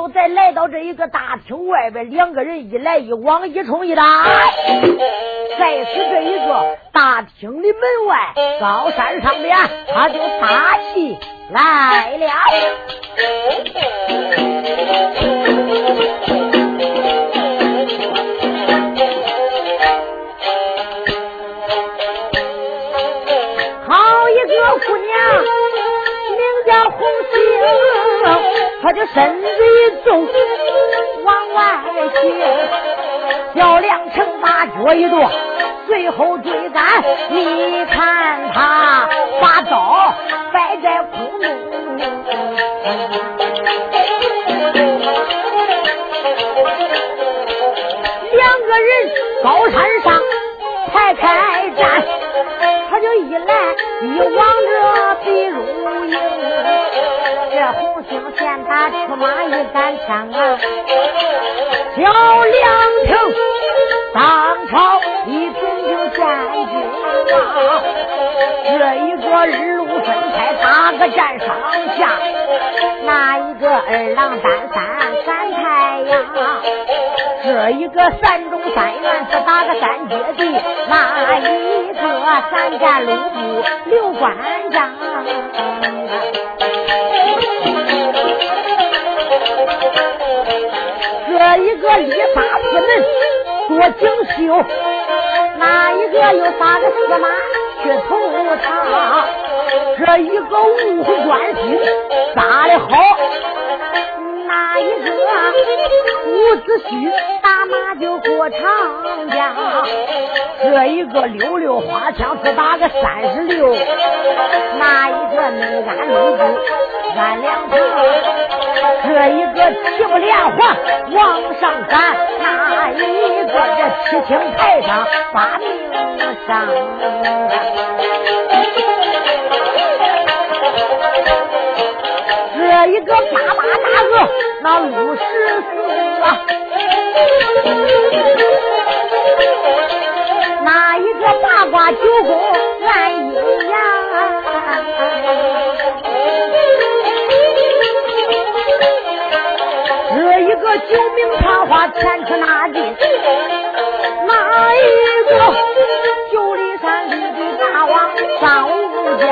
就在来到这一个大厅外边，两个人一来一往，一冲一打。再是这一个大厅的门外高山上面，他就打起来了。星，她就身子一纵往外去，小梁成把脚一跺，随后追赶。你看他把刀摆在空中，两个人高山上排开战，他就一来一往着比如营。这红星见他出马一杆枪啊，叫两成当朝一品就见君王。这一个日路分开打个战上下，那一个二郎担三三太阳。这一个三中三元是打个三阶地，那一个三战六部刘关张。这一个立法四门多精修，那一个又打个司马去投？这一个五虎关心打的好，那一个伍子胥打马就过长江？这一个溜溜花枪只打个三十六，那一个内安内部安两旁？这一个七不连环往上赶，那一个这七星台上把命上。这一个八八大个那五十四啊，那一个八卦九宫按阴阳。这一个九名传话前出那进，那一个九里大王张武将，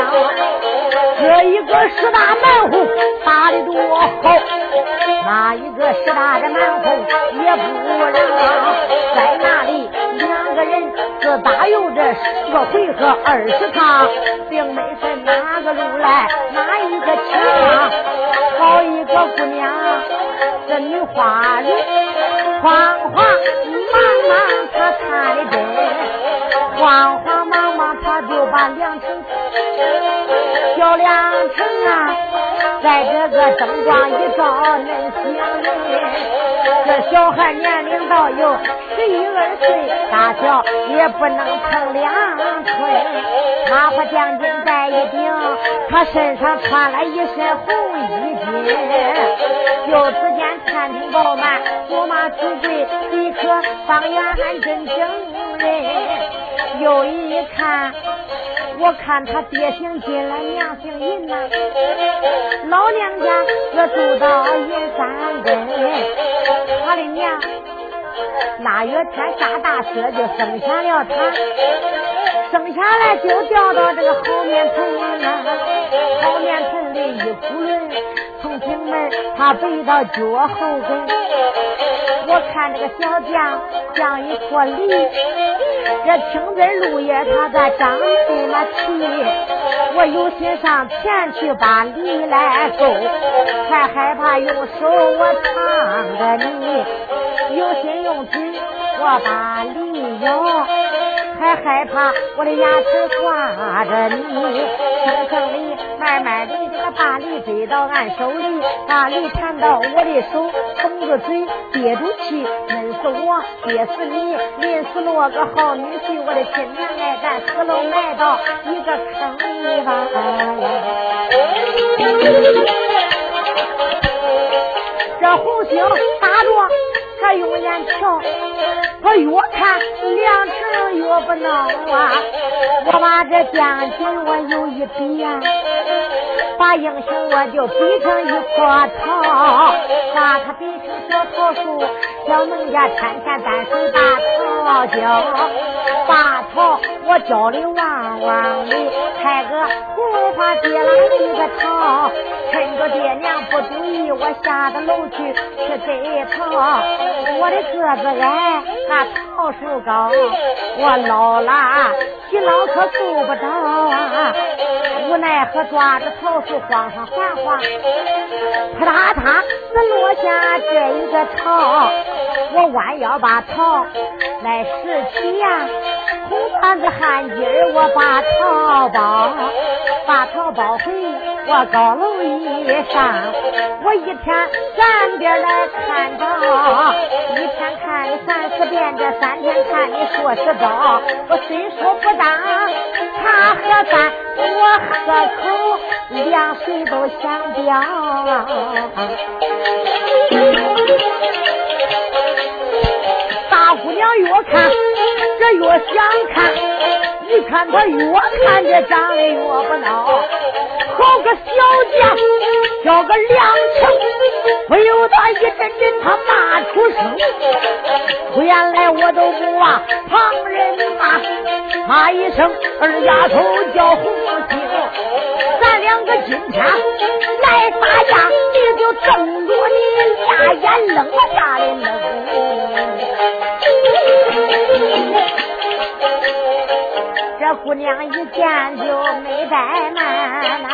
这一个十大蛮红打的多好，那一个十大的蛮红也不让，在那里两个人各打有这十个回合二十趟，并没分哪个路来哪一个强，好一个姑娘。这女花人慌慌忙忙，她看的真，慌慌忙忙，他就把两成小两成啊，在这个灯光一照，恁想人，这小孩年龄到有十一二岁，大小也不能成两寸，马花将军戴一顶，他身上穿了一身红衣襟，就只见。餐厅饱满，驸马出贵，立刻方圆安真正人。又一看，我看他爹姓金来，娘姓银呐。老娘家这住到银山根，他的娘腊月天下大雪就生下了他，生下来就掉到这个后面盆里了，后面盆里一窟窿。进门，他背到脚后跟。我看这个小将像一坨梨，这青枝绿叶他在张嘴那气。我有心上前去把梨来勾，还害怕用手我烫着你。有心用嘴我把梨咬。还害怕我的牙齿挂着你，轻轻的、慢慢的，这个大梨追到俺手里，大梨缠到我的手，封着嘴，憋住气，闷死我，憋死你，临死落个好女婿，我的亲娘哎，咱死了埋到一个坑里吧。这红星打着。他用眼瞧，他越看梁成越不孬啊！我把这将军我有一比呀，把英雄我就比成一棵桃，把他比成小桃树，小农家天天单手大桃浇，把桃我浇的旺旺的，开个红花结了一个桃，趁着爹娘不注意，我下到楼去去摘桃，我的个子矮，那桃树高，我老了，洗脑可够不着啊，无奈何抓着桃树晃上晃晃，啪嗒嗒只落下这一个桃，我弯腰把桃来拾起呀，红缎子汗巾我把桃包，把桃包回我高楼一上，我一天三遍来看着，一天看你三四遍，这三天看你数十招，我虽说不当茶喝饭，我喝口凉水都想掉。大姑娘越看这越想看，一看她越看这长得越不孬，好个小将，叫个良情，不由得一阵阵他骂出声。原来我都不忘旁人骂，骂一声二丫头叫红杏，咱两个今天来打架，你就瞪着你俩眼愣下的愣。这姑娘一见就没怠慢呐，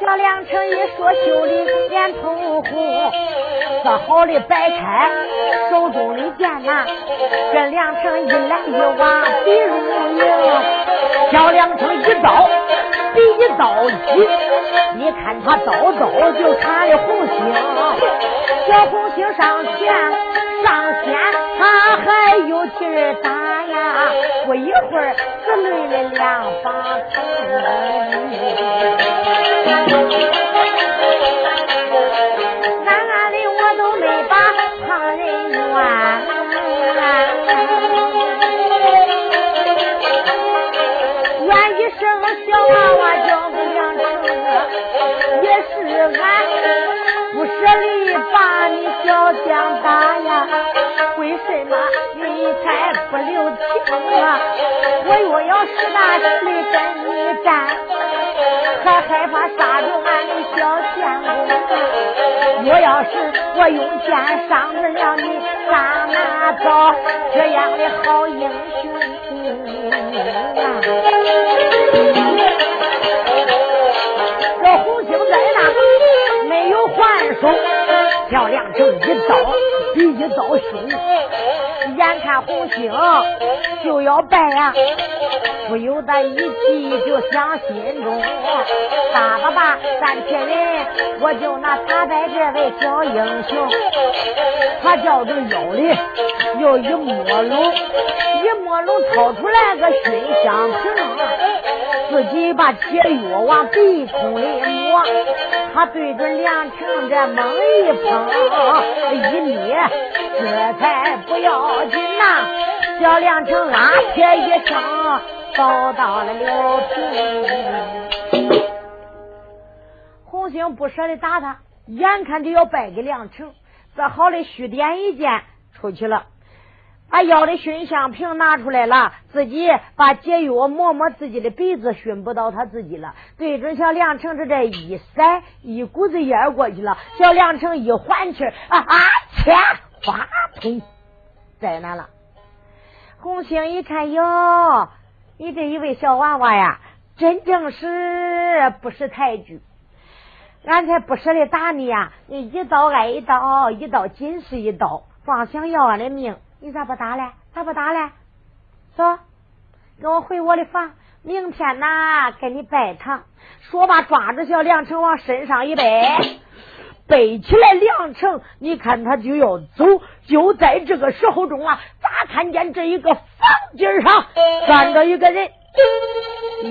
小梁成一说修理脸通红，做好的摆开手中的剑呐，这梁成一来一往比如影，小梁成一刀比一刀急，你看他刀刀就插的红星，小红星上前。上天他还有气儿打呀，不一会儿只累了两把头。暗暗的我都没把旁人怨，怨一声小娃娃叫个梁成，也是俺。不舍得把你小将打呀，为什么你才不留情啊？我若要实打实的跟你战，还害怕杀着俺的小相公？我要是我用剑伤着了你，上哪找这样的好英雄这红星在那。没有还手，小梁成一刀比一刀凶，眼看红星就要败呀，不由得一急就想心中，大爸爸三千人，我就拿打败这位小英雄，他叫着腰里又一摸龙，一摸龙掏出来个熏香瓶，自己把解药往鼻孔里抹，他对准。梁成这猛一碰一捏，这才不要紧呐！小梁成啊铁一声，倒到了柳平。红星不舍得打他，眼看就要败给梁成，这好的虚点一剑出去了。俺要的熏香瓶拿出来了，自己把解药抹抹自己的鼻子，熏不到他自己了。对准小梁成是这一塞，一股子烟过去了。小梁成一缓气啊啊！切，哗通，在那了。红星一看哟，你这一位小娃娃呀，真正是不识抬举。俺才不舍得打你呀，你一刀挨一刀，一刀紧是一刀，光想要俺的命。你咋不打嘞？咋不打嘞？走，跟我回我的房。明天呐，跟你拜堂。说罢，抓着小梁成往身上一背，背起来。梁成，你看他就要走。就在这个时候中啊，咋看见这一个房顶上站着一个人，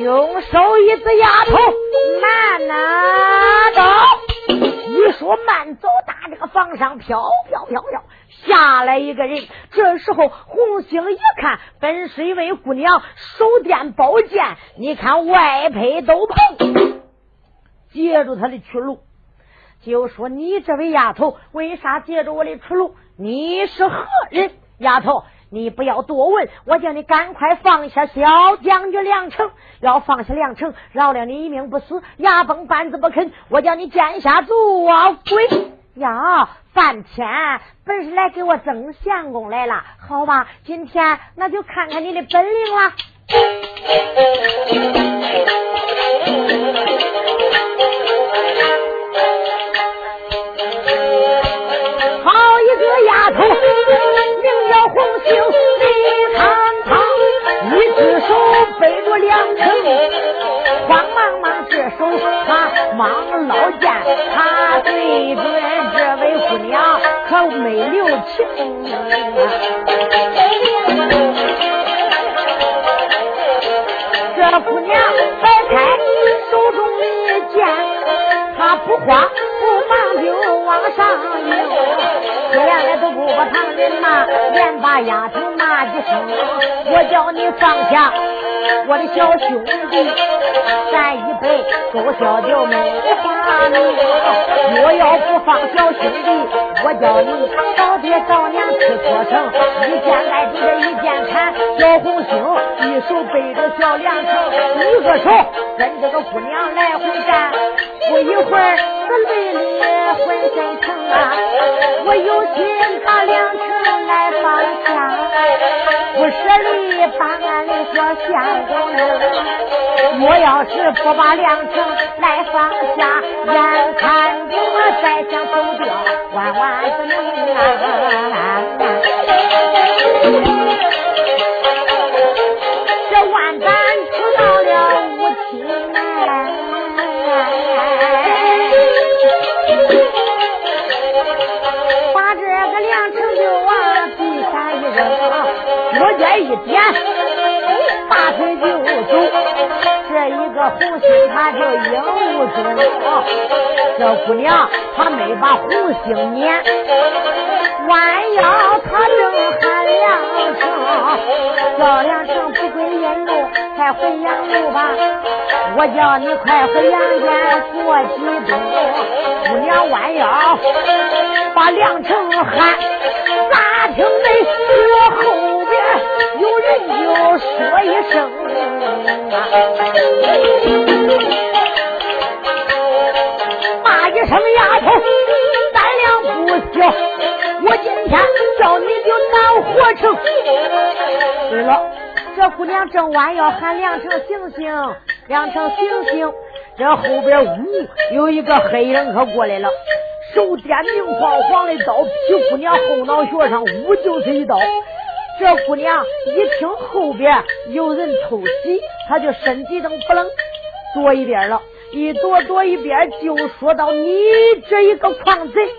用手一指丫头，慢呐走。一说慢走，打这个房上飘飘飘飘下来。一个人。这时候红星一看，本是一位姑娘，手掂宝剑，你看外配斗篷，截住他的去路，就说：“你这位丫头，为啥截住我的出路？你是何人？丫头。”你不要多问，我叫你赶快放下小将军梁成，要放下梁成，饶了你一命不死。牙崩板子不肯，我叫你见下做鬼呀！半天本是来给我争相公来了，好吧，今天那就看看你的本领了。好一个丫头！名叫红杏，手背着两城，慌忙忙这手他忙捞剑，他对准这位姑娘可没留情。这姑娘摆开手中的剑，她不慌不忙就往上迎迎。原来都不把旁人骂，连把丫头骂几声。我叫你放下我的小兄弟，咱一辈都小就没法命。若要不放小兄弟，我叫你找爹早娘去脱城。一剑来抵着一剑砍，小红星一手背着小梁成，一个手跟这个姑娘来回战。不一会儿，这累的浑身疼啊！我有今把梁城来放下，不舍得把俺的小相公。我要是不把梁城来放下，眼看着我再想走掉，万万不能啊！一点，大腿就走。这一个红星，他就应无踪。这姑娘，她没把红星撵，弯腰她正喊两声，叫两声不归阴路，快回阳路吧。我叫你快回阳间过几冬。姑娘弯腰把梁成喊，咋听没？我后就说一声啊骂一声丫头，胆量不小，我今天叫你就难活成。对了，这姑娘正弯腰喊梁成醒醒，梁成醒醒，这后边呜有一个黑人可过来了。手掂明晃晃的刀，劈姑娘后脑勺上，呜就是一刀。这姑娘一听后边有人偷袭，她就身体都不冷，躲一边了。一躲躲一边，就说到：“你这一个狂贼，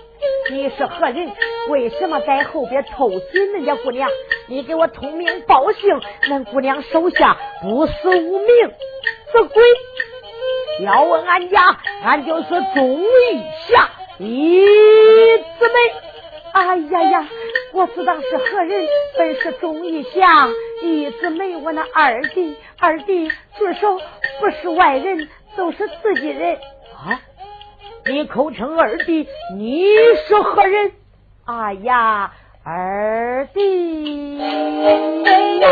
你是何人？为什么在后边偷袭人家姑娘？你给我通名报姓，恁姑娘手下不死无名，这鬼！要问俺家，俺就是钟义侠。”一姊妹，哎呀呀，我知道是何人？本是忠义祥，一直没，我那二弟，二弟住手，不是外人，都是自己人啊！你口称二弟，你是何人？哎呀，二弟呀！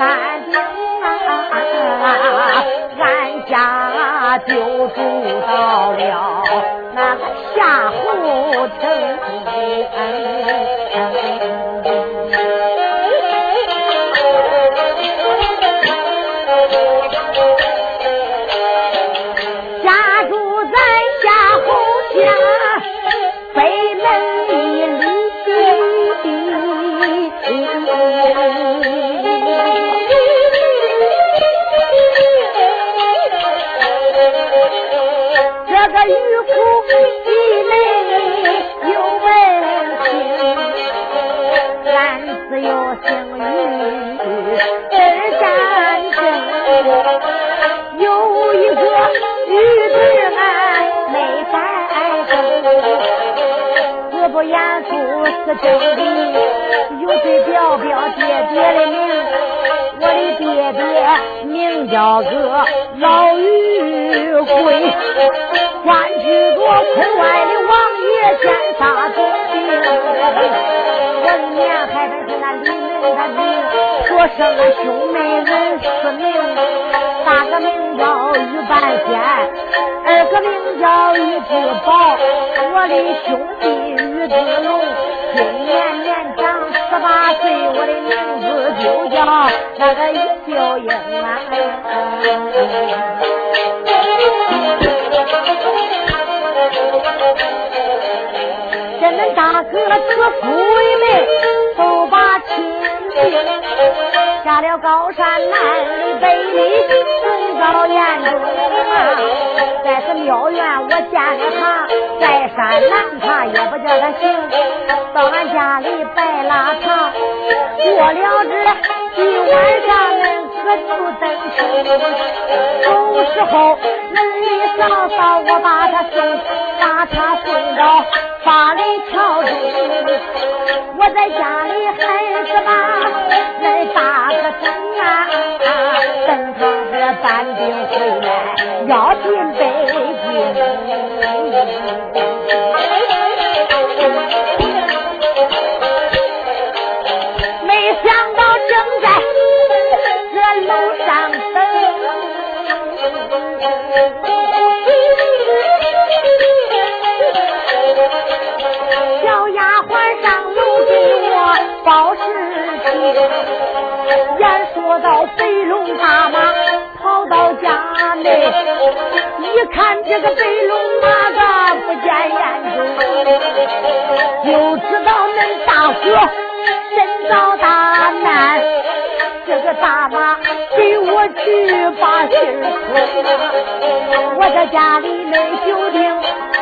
山顶啊俺家就住到了那个下胡同兄弟有问亲，俺只有姓于，真干净。有一个于字俺没没改我，不言出是真地。有句表表姐姐的名，我的爹爹名叫个老于贵。村外的王爷见杀总兵。我年还得是那李门的名，所生的兄妹人四名，大哥名叫于半仙，二哥名叫于志宝，我的兄弟于志龙，今年年长十八岁，我的名字就叫那个于秀英啊。大哥指父为媒，都把亲定，下了高山南里北里，总遭严重啊！在这庙院我见了他，在山南他也不叫他行，到俺家里摆拉茶，过了这一晚上恁各自登去，走时候恁里嫂嫂我把他送，把他送到。八里桥中，我在家里还是把那大个等啊，等他这搬兵回来要进北京。大妈跑到家内，一看这个白龙马个不见眼中，就知道恁大哥真遭大难，这个大妈给我去把信儿我在家里没酒定，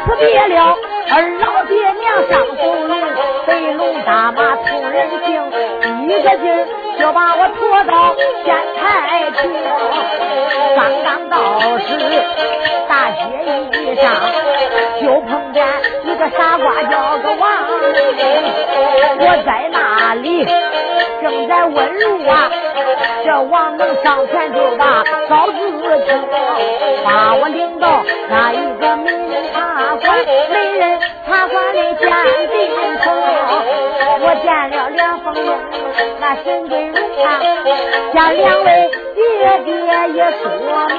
辞别了二老爹娘上走龙。飞龙大妈通人性，一个劲儿就把我拖到县台去。刚刚到时，大街一上就碰见一个傻瓜叫个王。我在那里正在问路啊，这王能上前就把嫂子请，把我领到那一个美人茶馆，美人茶馆的鉴定处。我见了梁凤英，那神根如啊，向两位爹爹也说明，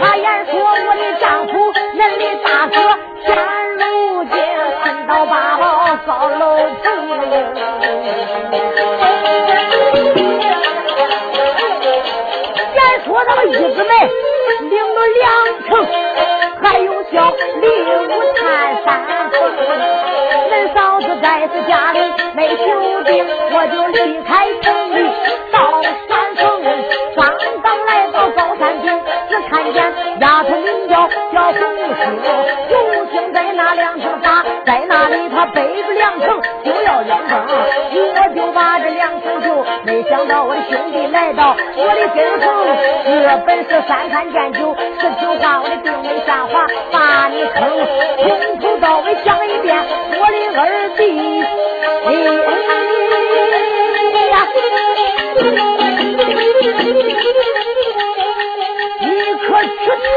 他言说我的丈夫，恁的大哥，现如今身到八宝高楼层，言说那个玉子妹领了两成，还有小礼物探三层。恁嫂子在家里没酒定，我就离开城里到在那里他背着两层就要扔崩，我就把这两层就没想到我的兄弟来到我的跟前，这本是三看见酒，十九话我的定没下话，把你坑，从头到尾讲一遍。我的二弟，你可去看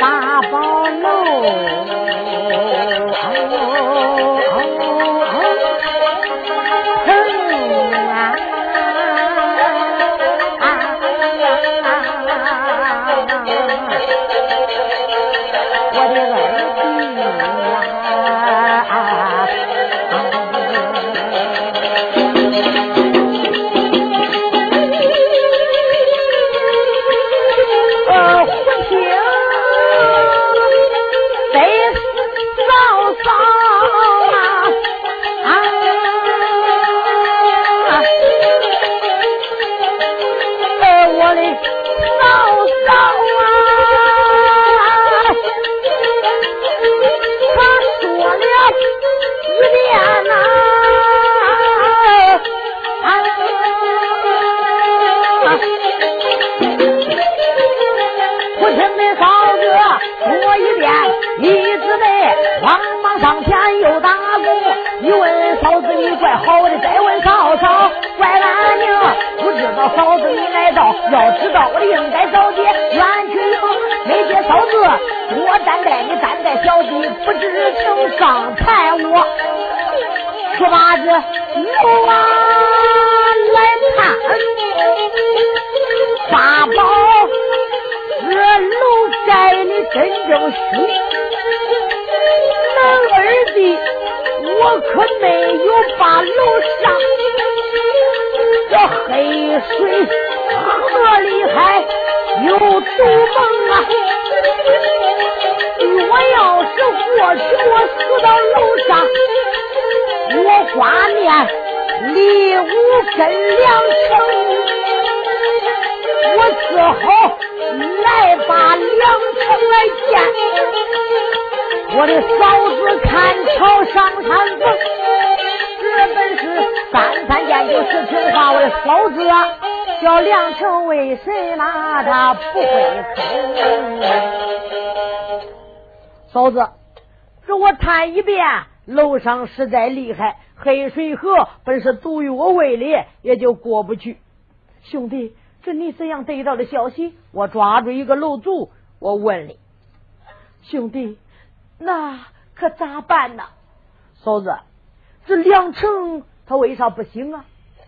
八宝楼。不会？嫂子，这我谈一遍，楼上实在厉害，黑水河本是毒于我胃里，也就过不去。兄弟，这你怎样得到的消息？我抓住一个楼主，我问你，兄弟。那可咋办呢？嫂子，这梁成他为啥不行啊？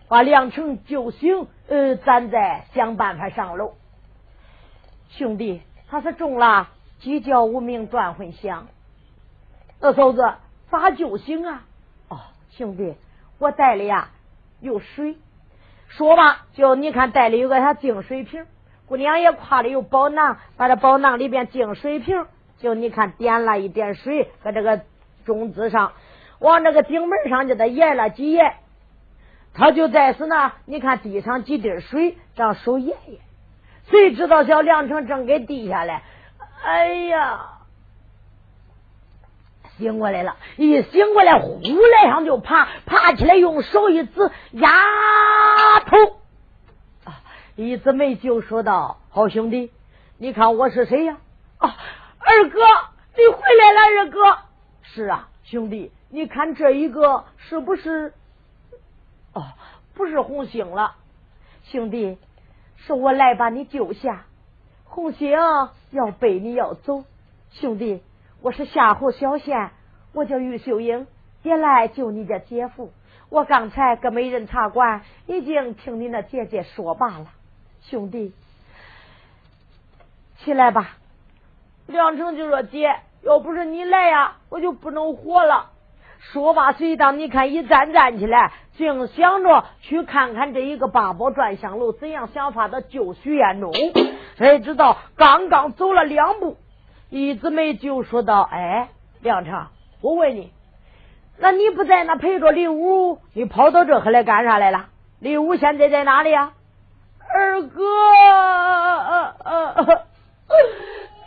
把梁成救醒，呃，咱再想办法上楼。兄弟，他是中了鸡叫无名断魂香。那嫂子咋救醒啊？哦，兄弟，我带里呀有水。说吧，就你看带里有个啥净水瓶，姑娘也挎里有宝囊，把这宝囊里边净水瓶。就你看，点了一点水，搁这个中字上，往这个顶门上就得沿了几沿，他就在是呢。你看地上几滴水，让手沿沿。谁知道小梁成正给递下来，哎呀，醒过来了！一醒过来，呼来上就爬，爬起来用手一指，丫头，啊一姊妹就说道：“好兄弟，你看我是谁呀？”啊。二哥，你回来了，二哥。是啊，兄弟，你看这一个是不是？哦，不是红星了，兄弟，是我来把你救下。红星要背你要走，兄弟，我是夏侯小仙，我叫于秀英，也来救你家姐夫。我刚才搁美人茶馆已经听你那姐姐说罢了，兄弟，起来吧。梁成就说：“姐，要不是你来呀，我就不能活了。”说罢，随当你看一站站起来，竟想着去看看这一个八宝转香楼怎样想法的救徐彦中。谁知道刚刚走了两步，一姊妹就说道：“哎，梁成，我问你，那你不在那陪着李武，你跑到这来干啥来了？李武现在在哪里呀？”二哥。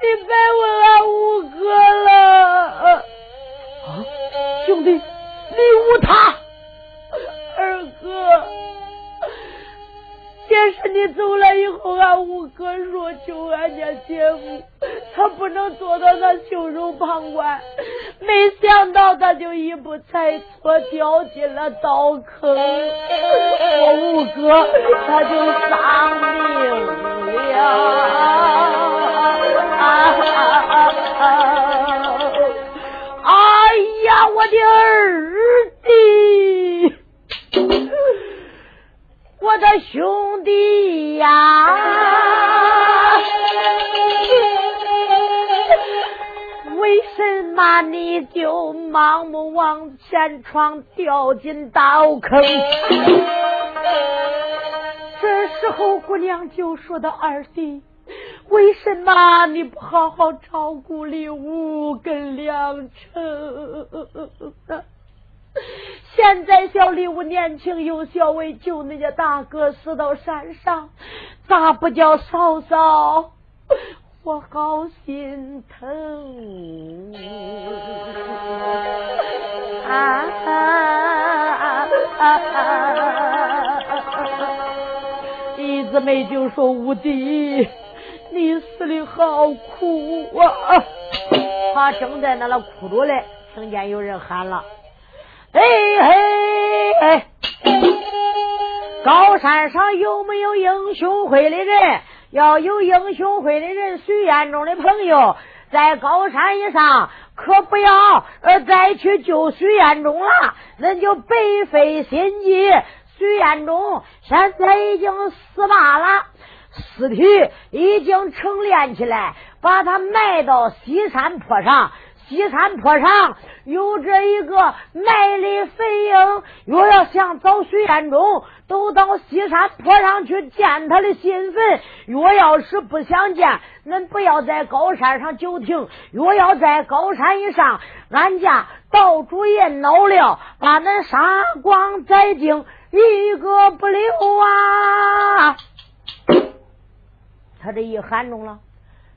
你别问俺五哥了，兄弟，你无他，二哥，也是你走了以后，俺五哥说求俺家姐夫，他不能做到那袖手旁观，没想到他就一步踩错，掉进了刀坑，我五哥他就丧命了。啊啊啊啊哎呀，我的儿弟，我的兄弟呀，为什么你就盲目往前闯，掉进刀坑？这时候，姑娘就说道：“二弟。”为什么你不好好照顾李武跟梁成？现在小李武年轻又小，为救那家大哥死到山上，咋不叫嫂嫂？我好心疼啊！一姊妹就说无敌。你死的好苦啊！他正在那那哭着嘞，听见有人喊了：“哎嘿哎，高山上有没有英雄会的人？要有英雄会的人，随院中的朋友在高山以上，可不要再去救徐彦中了，那就白费心机。徐彦中现在已经死罢了。”尸体已经成殓起来，把他埋到西山坡上。西山坡上有着一个卖的肥鹰，若要想找徐彦中，都到西山坡上去见他的新坟。若要是不想见，恁不要在高山上久停。若要在高山以上，俺家道主爷恼了，把恁杀光宰净，一个不留啊！他这一喊中了，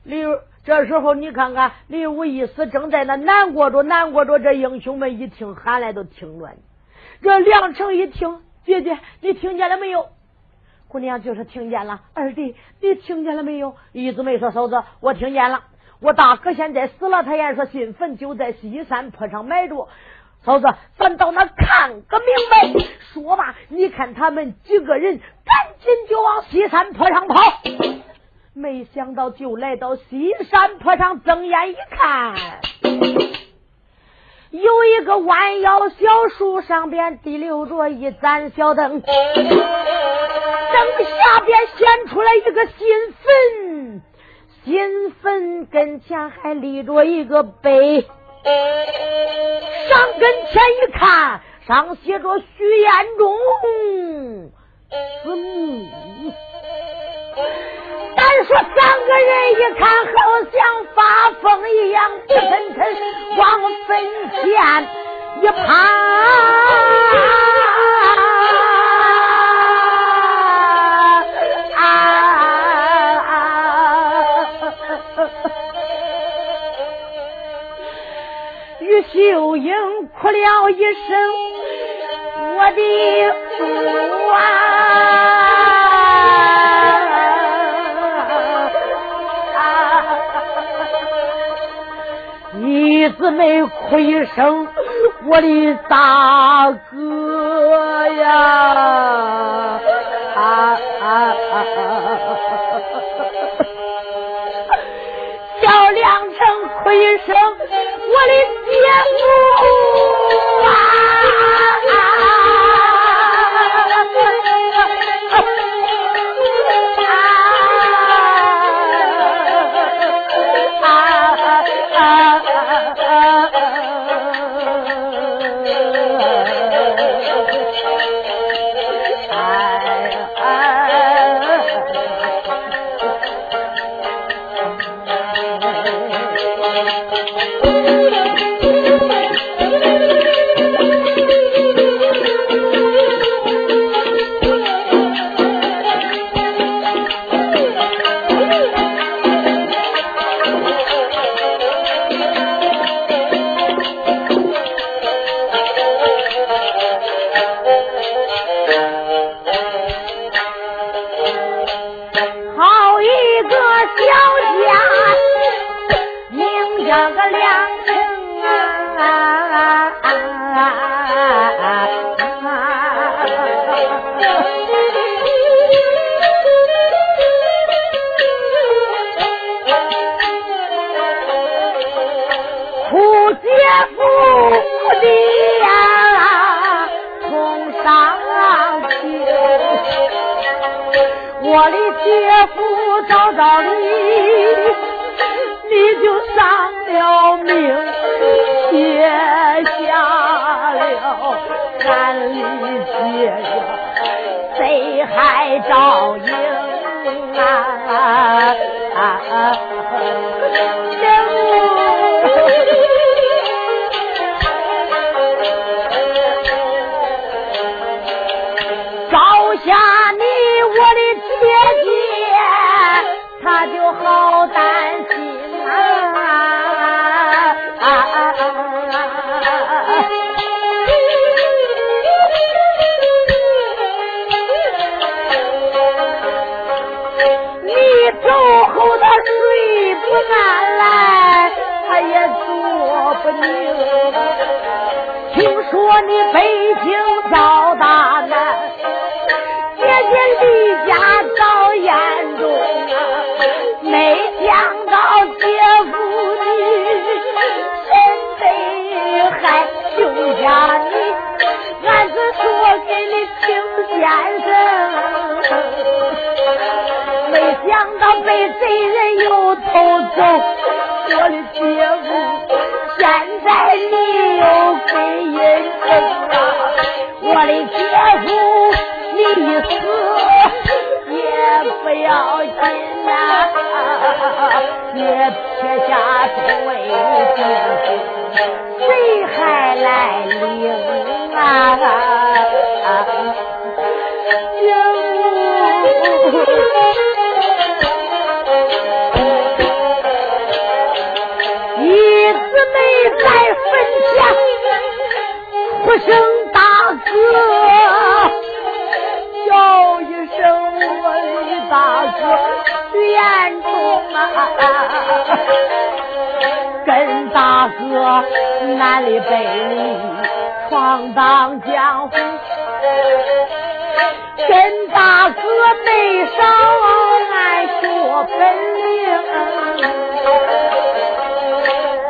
李这时候你看看，李武一死正在那难过着，难过着。这英雄们一听喊来都听着呢。这梁成一听，姐姐你听见了没有？姑娘就是听见了。二弟你听见了没有？一直没说。嫂子我听见了。我大哥现在死了，他也说新坟就在西山坡上埋着。嫂子，咱到那看个明白。说吧，你看他们几个人赶紧就往西山坡上跑。没想到就来到西山坡上，睁眼一看，有一个弯腰小树上边滴溜着一盏小灯，灯下边显出来一个新坟，新坟跟前还立着一个碑，上跟前一看，上写着徐彦中字墓。单说三个人一看，好像发疯一样，一层层往坟前一爬。于秀英哭了一声：“我的父啊！”姊妹哭一声，我的大哥呀！啊啊啊！小梁成哭一声，我的姐夫啊！不安来，他也做不宁。说你北京遭大难，姐姐离家遭严重啊，没想到姐夫你身被害，救下你，俺是说给你请先生，想到被贼人又偷走我的姐夫，现在你又归阴城啊！我的姐夫，你死也不要紧呐，别撇下头为定，谁还来领啊？姐夫。声大哥，叫一声我的大哥徐延忠啊，跟大哥南里北里闯荡江湖，跟大哥背上俺学本领。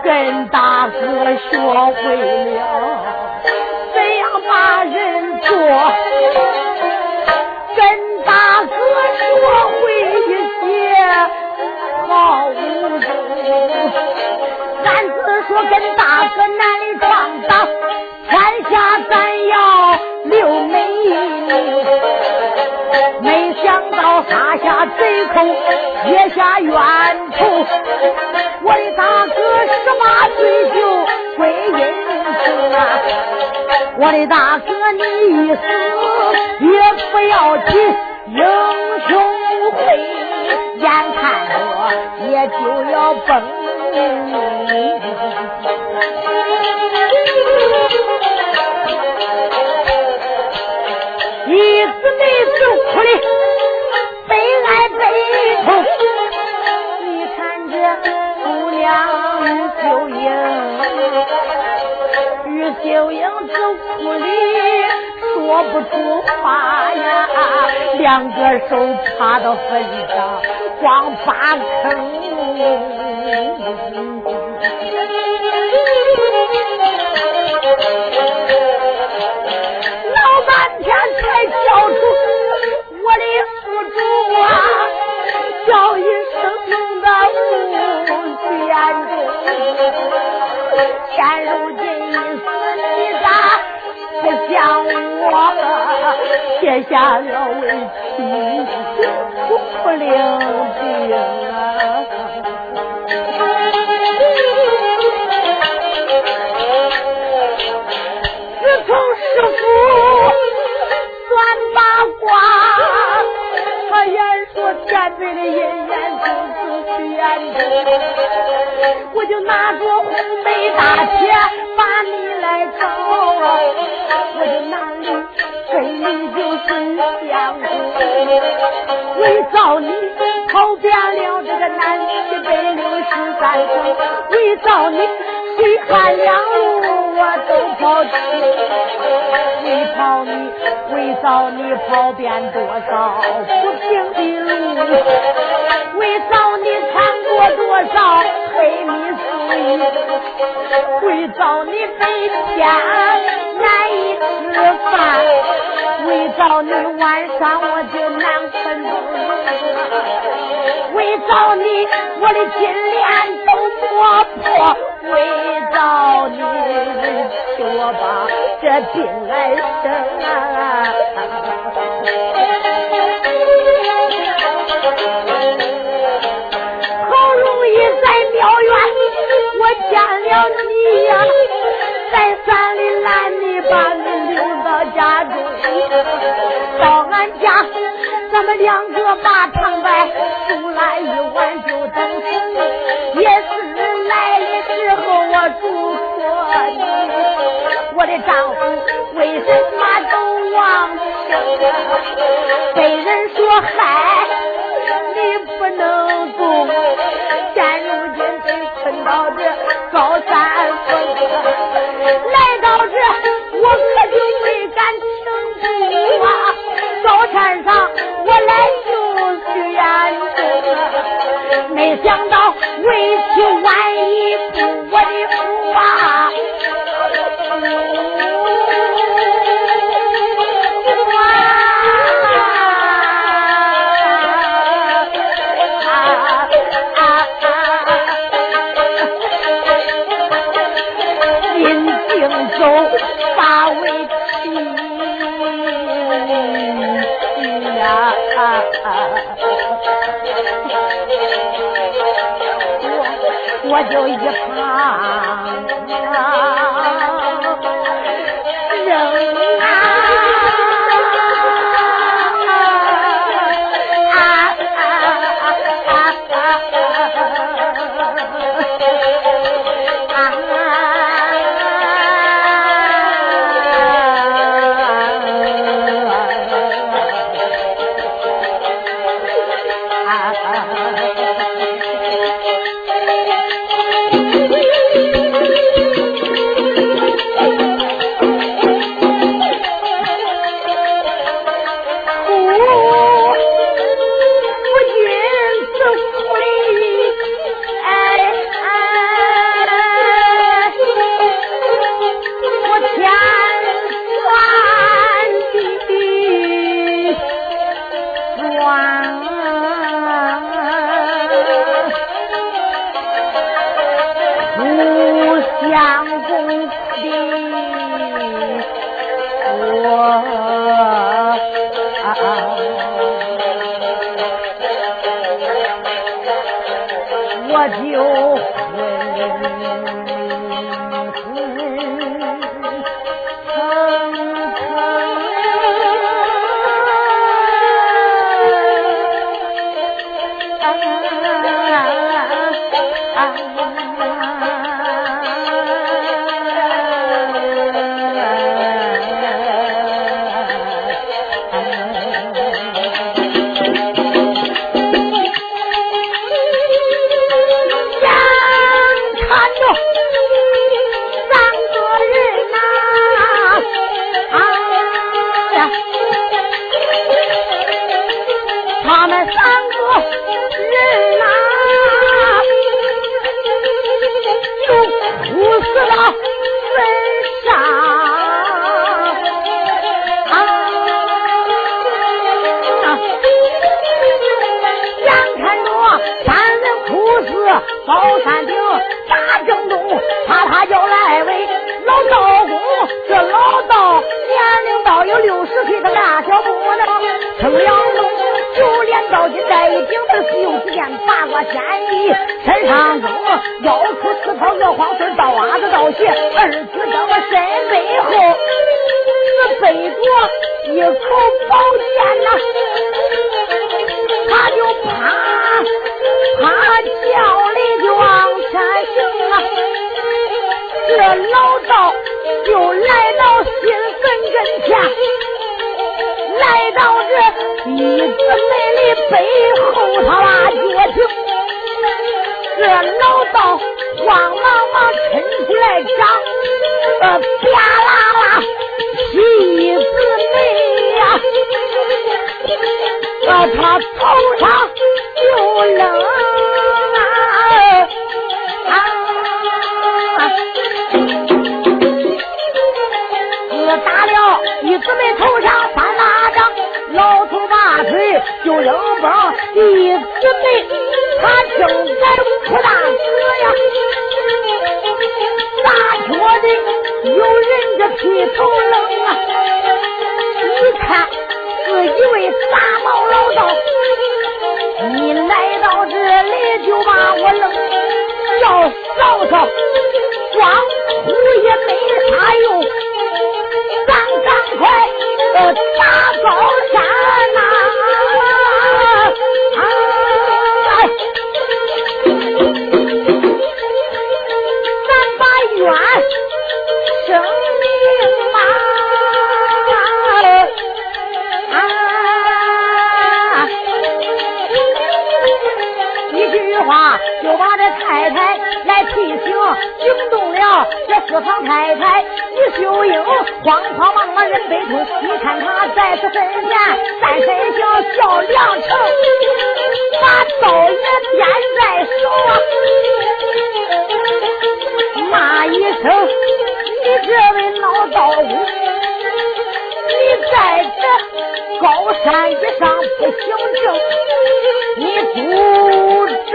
跟大哥学会了大人做，跟大哥学会一些好武功。俺只说跟大哥难里闯荡，天下咱要留美名。没想到杀下贼寇，撇下冤仇。我的大哥十八岁就归阴城啊！我的大哥你一死也不要紧，英雄会眼看我也就要崩。一姊妹就哭的悲哀悲痛，你看这姑娘于秀英，于秀英就哭的说不出话呀，两个手插到坟上，光扒坑。老半天才叫出我的宿主啊，叫一声的吴眼中。现如今你死，你咋不想我？撇下了为妻，不领兵啊！我就拿着红梅大铁把你来找，我就哪里跟你就是相公，为找你跑遍了这个南西北六十三省，为找你水旱两路我都跑去，为跑你为找你跑遍多少不平的路，为找你穿我多少黑迷水，为找你白天难以吃饭，为找你晚上我就难困为找你我的金莲都磨破，为找你替我把这病来生啊！在山里拦你把你留到家中，到俺家咱们两个把长白煮来一碗就等，也是来的时候我嘱托你，我的丈夫为什么都忘？被人说害就一旁 Yeah. 二，儿子在我身背后，是背着一口宝剑呐，他就怕怕叫的就往前行啊，这老道就来到新坟跟前，来到这一姊妹的背后，他把截停，这老道。慌忙忙伸出来掌呃啪啦啦西一字眉呀把他头啊，就把这太太来提醒，惊动了这私房太太李秀英，慌慌忙忙人背出，你看他在此身前，三身小小梁成，把刀也掂在手啊，骂一声，你这位老道姑，你在这高山之上不行正。你诅咒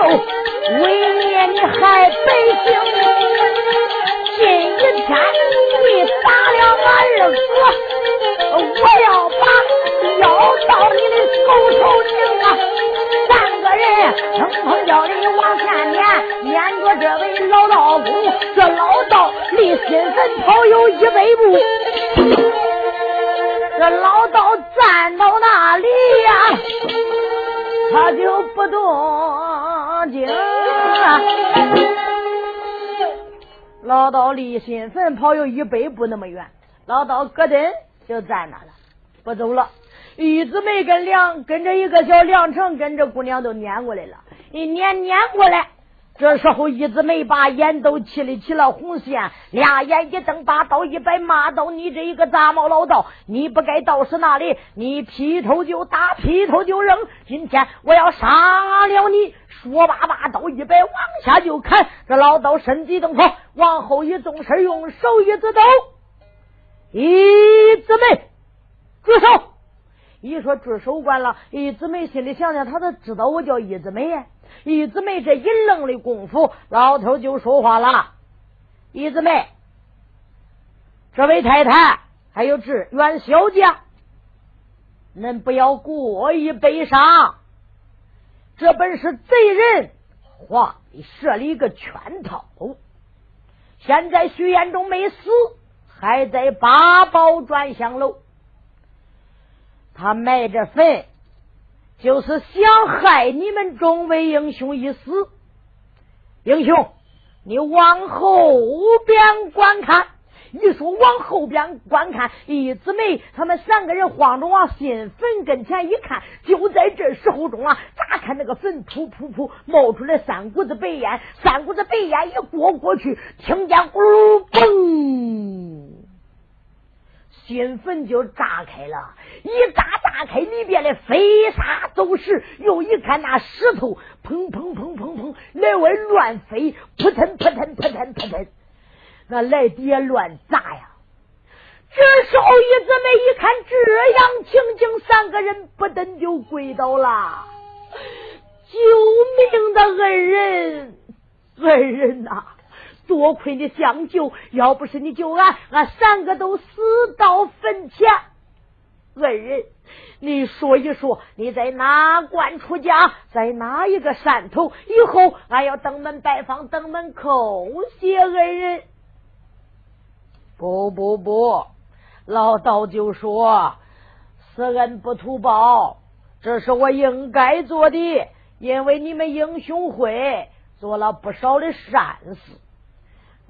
为灭你害百姓，今一天你打了俺二哥，我要把腰到你的狗头拧啊！三个人砰砰叫的往前撵，撵着这位老道公，这老道离新坟跑有一百步。这老道站到那里呀、他就不动静。老道离新坟跑有一百步那么远，老道咯噔就站那了，不走了。玉子梅跟梁跟着一个小梁成跟着姑娘都撵过来了，一撵撵过来，这时候一子梅把眼都气里起了红线，俩眼一瞪，把刀一摆，骂道：“你这一个杂毛老道，你不该到是那里？你劈头就打，劈头就扔！今天我要杀了你！”说罢，把刀一摆，往下就砍。这老道身体动跑，往后一纵身，用手一指头，玉子梅，住手！一说住手关了，一姊妹心里想想，他都知道我叫一姊妹呀。一姊妹这一愣的功夫，老头就说话了：“一姊妹，这位太太还有志远小将，恁不要过于悲伤。这本是贼人画设了一个圈套，现在徐延中没死，还在八宝转香楼。”他埋着坟，就是想害你们众位英雄一死。英雄，你往后边观看。一说往后边观看，一姊妹他们三个人慌着往新坟跟前一看，就在这时候中啊，咋看那个坟噗噗噗冒出来三股子白烟，三股子白烟一过过去，听见咕噜嘣。金坟就炸开了，一炸炸开，里边的飞沙走石。又一看那石头，砰砰砰砰砰，来回乱飞，扑腾扑腾扑腾扑腾，那来底下乱砸呀。这时候一姊妹一看这样情景，三个人不等就跪倒了。救命的恩人，恩人呐！多亏你相救，要不是你救俺，俺三个都死到坟前。恩人，你说一说，你在哪关出家，在哪一个山头？以后俺要登门拜访，登门叩谢恩人。不不不，老道就说：“此恩不图报，这是我应该做的，因为你们英雄会做了不少的善事。”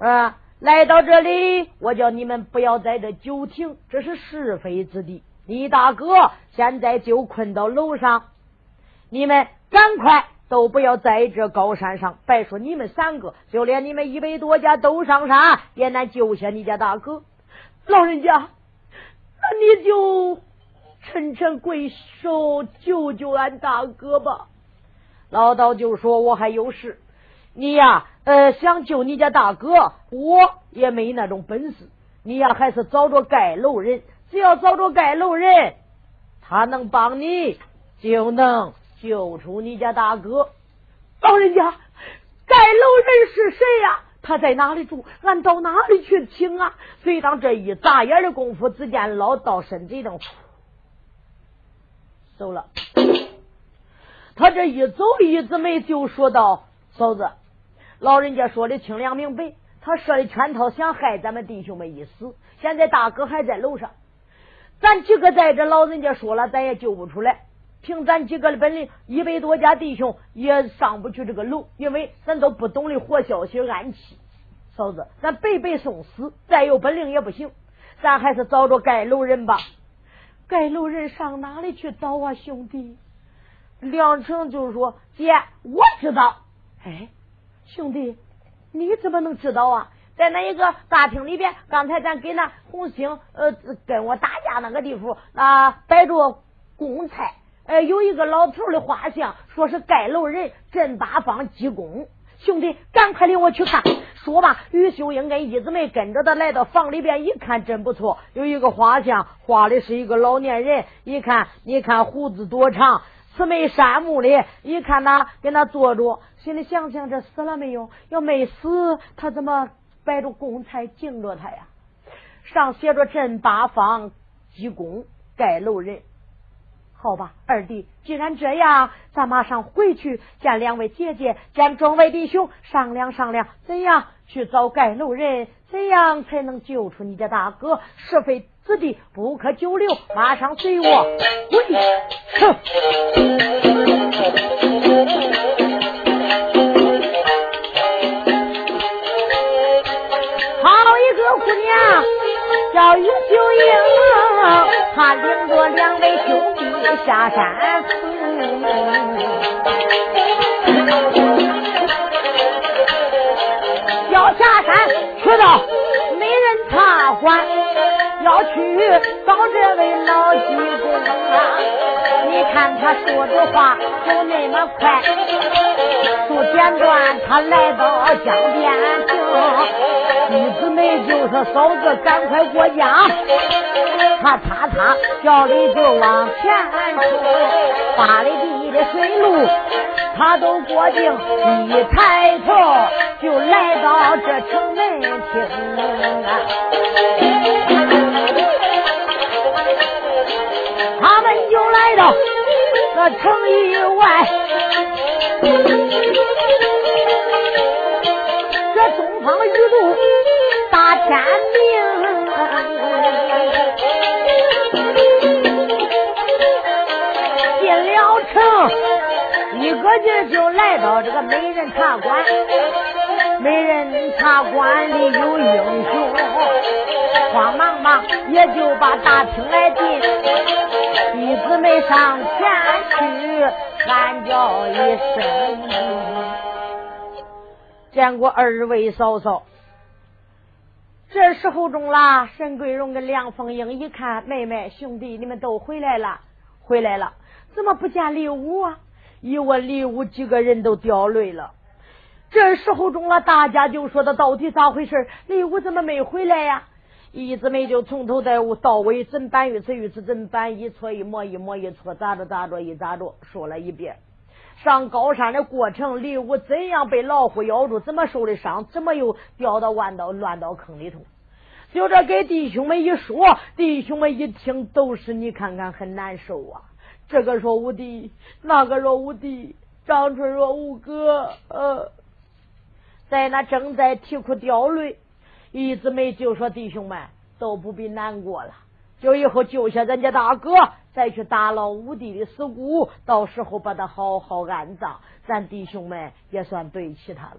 啊！来到这里，我叫你们不要在这久停，这是是非之地。你大哥现在就困到楼上，你们赶快都不要在这高山上。别说你们三个，就连你们一百多家都上山，也难救下你家大哥。老人家，那你就沉沉跪手救救俺大哥吧。老道就说：“我还有事。”你呀，呃，想救你家大哥，我也没那种本事。你呀，还是找着盖楼人，只要找着盖楼人，他能帮你，就能救出你家大哥。老人家，盖楼人是谁呀？他在哪里住？俺到哪里去请啊？随当这一眨眼的功夫，只见老道身子一动，走了。他这一走，一直没就说道：“嫂子。”老人家说的清凉明白，他设的圈套想害咱们弟兄们一死。现在大哥还在楼上，咱几个在这，老人家说了，咱也救不出来。凭咱几个的本领，一百多家弟兄也上不去这个楼，因为咱都不懂得活消息暗器。嫂子，咱白白送死，再有本领也不行。咱还是找着盖楼人吧。盖楼人上哪里去找啊，兄弟？梁成就说：“姐，我知道。”哎。兄弟，你怎么能知道啊？在那一个大厅里边，刚才咱给那红星呃跟我打架那个地方啊，摆着公菜，呃，有一个老头的画像，说是盖楼人镇八方济公。兄弟，赶快领我去看。说吧，于秀英跟一姊妹跟着他来到房里边，一看真不错，有一个画像，画的是一个老年人。一看，你看胡子多长。慈眉善目的，一看他跟他坐着，心里想想：这死了没有？要没死，他怎么摆着公才敬着他呀。上写着镇八方济公盖楼人。好吧，二弟，既然这样，咱马上回去见两位姐姐，见众位弟兄，商量商量，怎样去找盖楼人，怎样才能救出你的大哥？是非子弟不可久留，马上随我回。哼！叫于秀英，她领着两位兄弟。下山去，要下山去到没人茶馆，要去找这位老济公啊！你看他说的话就那么快，说简短，他来到江边亭，弟子们就说嫂子赶快过江。他擦擦脚里就往前冲，八里地的水路他都过境，一抬头就来到这城门厅啊。就来到这城以外，这东方雨露大天明。进了城一个劲就来到这个美人茶馆，美人茶馆里有英雄，慌忙忙也就把大厅来进，弟子们上前去喊叫一声，见过二位嫂嫂。这时候中了，沈桂荣跟梁凤英一看，妹妹兄弟你们都回来了，回来了，怎么不见李武啊？一问李武，几个人都掉泪了。这时候中了，大家就说他到底咋回事？李武怎么没回来呀？一姊妹就从头到到尾怎办一次一次怎办一错一摸一摸一错咋着咋着一咋着说了一遍。上高山的过程，李武怎样被老虎咬住，怎么受的伤，怎么又掉到弯道乱道坑里头？就这给弟兄们一说，弟兄们一听都是你看看很难受啊。这个说无敌，那个说无敌，张春说无哥，呃，在那正在啼哭掉泪，一姊妹就说弟兄们都不必难过了，就以后救下咱家大哥，再去打捞五弟的尸骨，到时候把他好好安葬，咱弟兄们也算对起他了。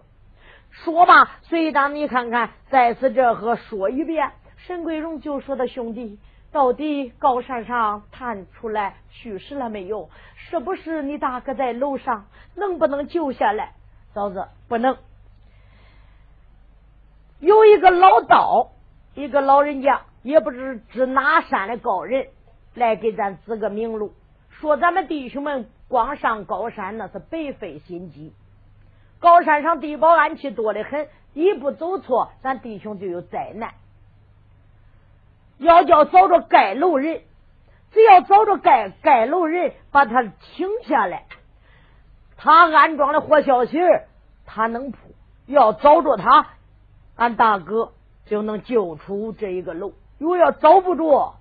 说吧，随当你看看，再次这和说一遍，沈桂荣就说的兄弟。到底高山上探出来去世了没有？是不是你大哥在楼上？能不能救下来？嫂子不能。有一个老道，一个老人家，也不知知哪山的高人，来给咱指个明路，说咱们弟兄们光上高山那是白费心机。高山上地保暗器多的很，一步走错，咱弟兄就有灾难。要叫找着盖楼人，只要找着盖盖楼人，把他请下来，他安装的活消息他能铺。要找着他，俺大哥就能救出这一个楼。如果要找不着，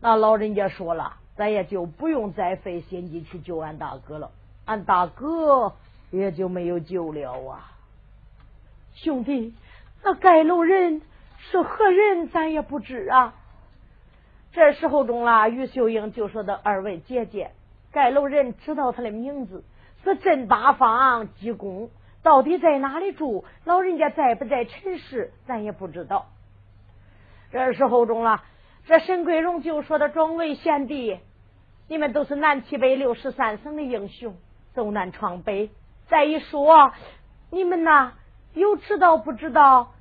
那老人家说了，咱也就不用再费心机去救俺大哥了，俺大哥也就没有救了啊！兄弟，那盖楼人。是何人，咱也不知啊。这时候中了，于秀英就说的二位姐姐，盖楼人知道他的名字是镇八方济公，到底在哪里住？老人家在不在尘世？咱也不知道。这时候中了，这沈桂荣就说的众位贤弟，你们都是南七北六十三省的英雄，走南闯北。再一说，你们呐，有知道不知道？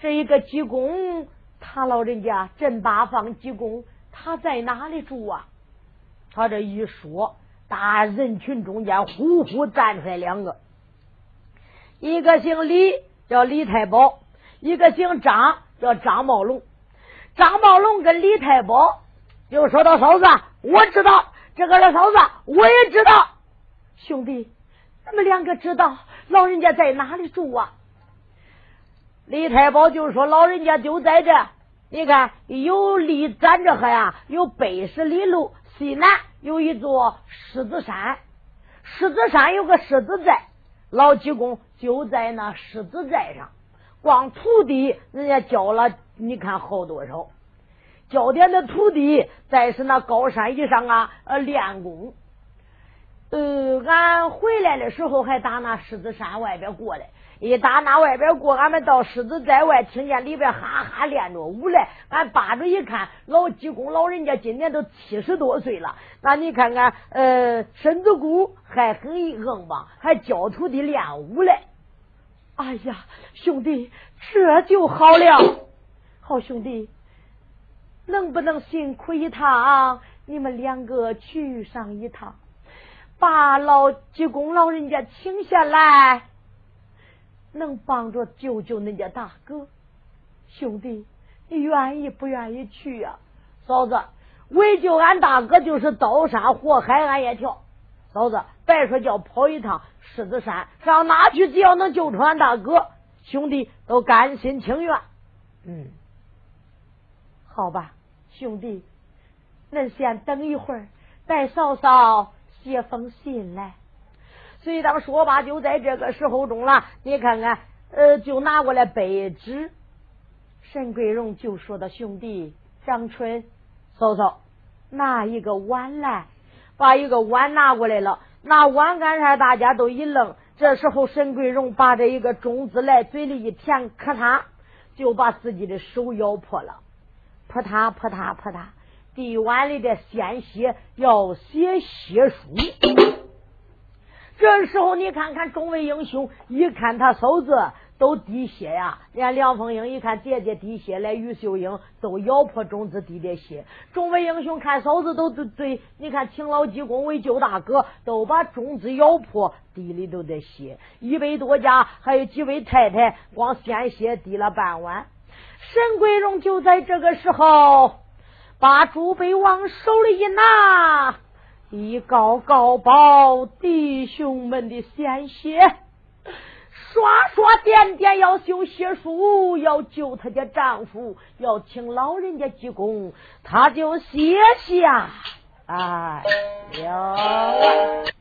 这一个济公，他老人家镇八方济公，他在哪里住啊？他这一说，大人群中间呼呼站出来两个，一个姓李，叫李太保；一个姓张，叫张茂龙。张茂龙跟李太保就说到：“嫂子，我知道这个是嫂子，我也知道兄弟，咱们两个知道老人家在哪里住啊？”李太保就说：“老人家就在这，你看有离咱这还呀，有北十里路，西南有一座狮子山，狮子山有个狮子寨，老济公就在那狮子寨上，光土地人家交了，你看好多少？交点的土地，在是那高山以上啊，呃，练功。”呃，俺回来的时候还打那狮子山外边过来，一打那外边过，俺们到狮子在外，听见里边哈哈练着舞来。俺扒着一看，老济公老人家今年都七十多岁了，那你看看，呃，身子骨还很硬吧，还教徒弟练舞嘞。哎呀，兄弟，这就好了。好兄弟，能不能辛苦一趟？你们两个去上一趟。把老济公老人家请下来，能帮着救救恁家大哥兄弟，你愿意不愿意去呀？嫂子，为救俺大哥就是刀山火海，俺也跳。嫂子，别说叫跑一趟狮子山，上哪去？只要能救出俺大哥，兄弟都甘心情愿。嗯，好吧，兄弟，恁先等一会儿，待嫂嫂。写封信来，随当说罢，就在这个时候中了。你看看，呃，就拿过来白纸。沈桂荣就说的：“兄弟张春，嫂嫂，拿一个碗来。”把一个碗拿过来了。拿碗干啥？大家都一愣。这时候，沈桂荣把这一个种子来，嘴里一填，咔嚓，就把自己的手咬破了。扑嗒扑嗒扑嗒。地碗里的鲜血要写血书，这时候你看看众位英雄，一看他嫂子都滴血呀，连梁凤英一看姐姐滴血，来于秀英都咬破种子滴的血。众位英雄看嫂子都对，你看请老济公为救大哥，都把种子咬破，滴里头的血，一百多家还有几位太太，光鲜血滴了半碗。沈桂荣就在这个时候。把朱杯往手里一拿，一高高抱弟兄们的鲜血，刷刷点点要修血书，要救他家丈夫，要请老人家鞠躬，他就歇下哎了。